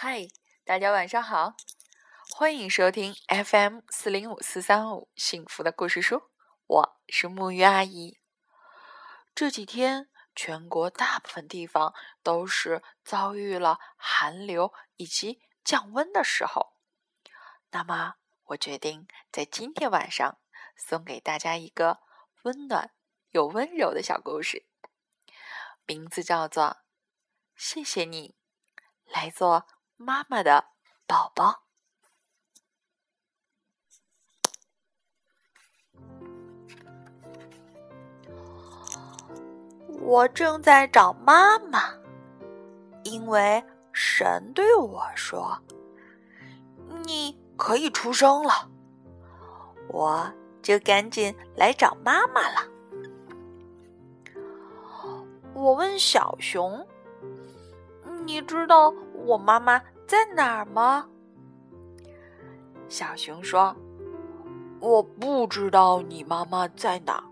嗨，大家晚上好，欢迎收听 FM 四零五四三五幸福的故事书，我是木鱼阿姨。这几天，全国大部分地方都是遭遇了寒流以及降温的时候。那么，我决定在今天晚上送给大家一个温暖又温柔的小故事，名字叫做《谢谢你来做》。妈妈的宝宝，我正在找妈妈，因为神对我说：“你可以出生了。”我就赶紧来找妈妈了。我问小熊：“你知道？”我妈妈在哪儿吗？小熊说：“我不知道你妈妈在哪，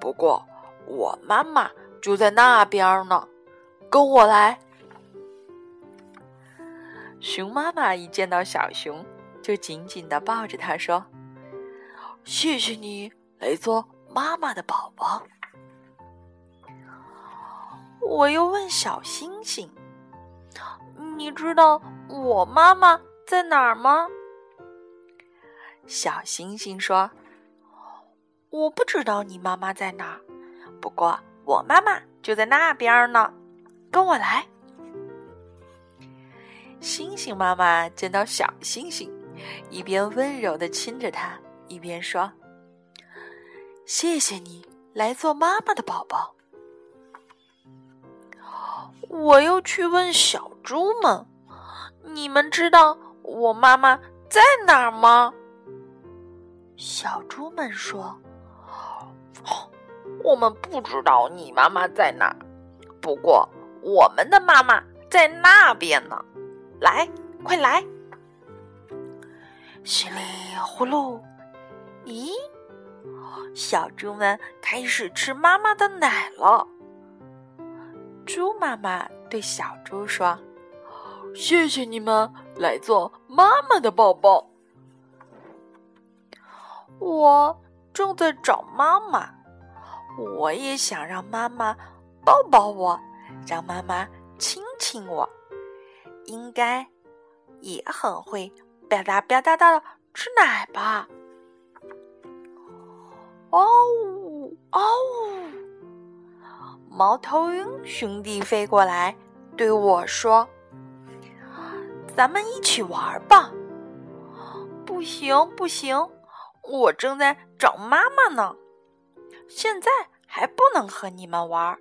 不过我妈妈就在那边呢，跟我来。”熊妈妈一见到小熊，就紧紧的抱着它说：“谢谢你来做妈妈的宝宝。”我又问小星星。你知道我妈妈在哪儿吗？小星星说：“我不知道你妈妈在哪儿，不过我妈妈就在那边呢，跟我来。”星星妈妈见到小星星，一边温柔的亲着它，一边说：“谢谢你来做妈妈的宝宝。”我又去问小猪们：“你们知道我妈妈在哪儿吗？”小猪们说：“我们不知道你妈妈在哪儿，不过我们的妈妈在那边呢。来，快来！”稀里呼噜，咦，小猪们开始吃妈妈的奶了。猪妈妈对小猪说：“谢谢你们来做妈妈的宝宝。我正在找妈妈，我也想让妈妈抱抱我，让妈妈亲亲我，应该也很会吧嗒吧嗒的吃奶吧？”哦哦。猫头鹰兄弟飞过来，对我说：“咱们一起玩吧。”不行，不行，我正在找妈妈呢，现在还不能和你们玩。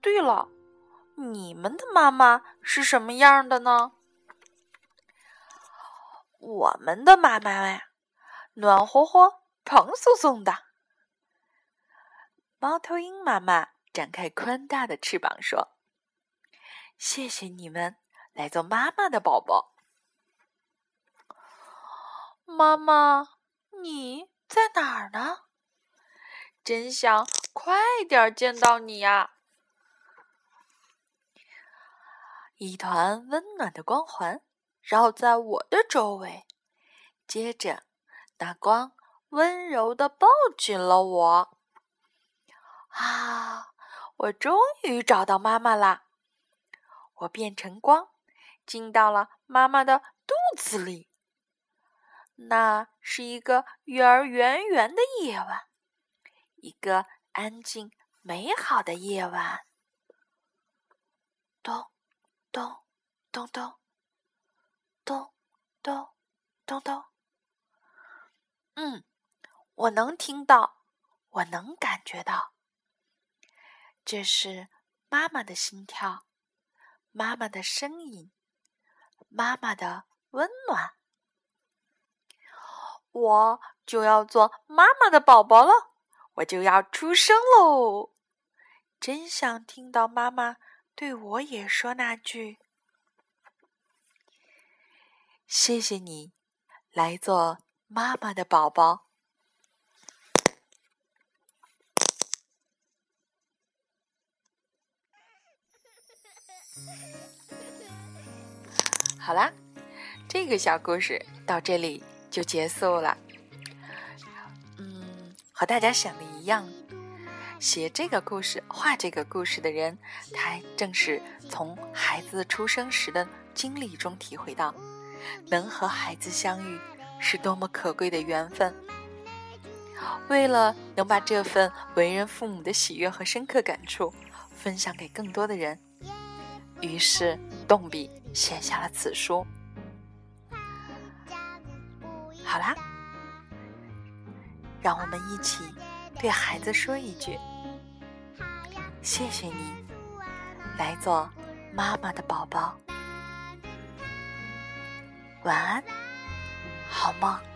对了，你们的妈妈是什么样的呢？我们的妈妈呀，暖和和、蓬松松的。猫头鹰妈妈。展开宽大的翅膀，说：“谢谢你们来做妈妈的宝宝。妈妈，你在哪儿呢？真想快点见到你呀！”一团温暖的光环绕在我的周围，接着那光温柔的抱紧了我。啊！我终于找到妈妈啦！我变成光，进到了妈妈的肚子里。那是一个月儿圆圆的夜晚，一个安静美好的夜晚。咚咚咚咚咚咚咚咚。嗯，我能听到，我能感觉到。这是妈妈的心跳，妈妈的声音，妈妈的温暖。我就要做妈妈的宝宝了，我就要出生喽！真想听到妈妈对我也说那句：“谢谢你，来做妈妈的宝宝。”好啦，这个小故事到这里就结束了。嗯，和大家想的一样，写这个故事、画这个故事的人，他正是从孩子出生时的经历中体会到，能和孩子相遇是多么可贵的缘分。为了能把这份为人父母的喜悦和深刻感触分享给更多的人，于是动笔写下了此书。好啦，让我们一起对孩子说一句：“谢谢你，来做妈妈的宝宝。”晚安，好梦。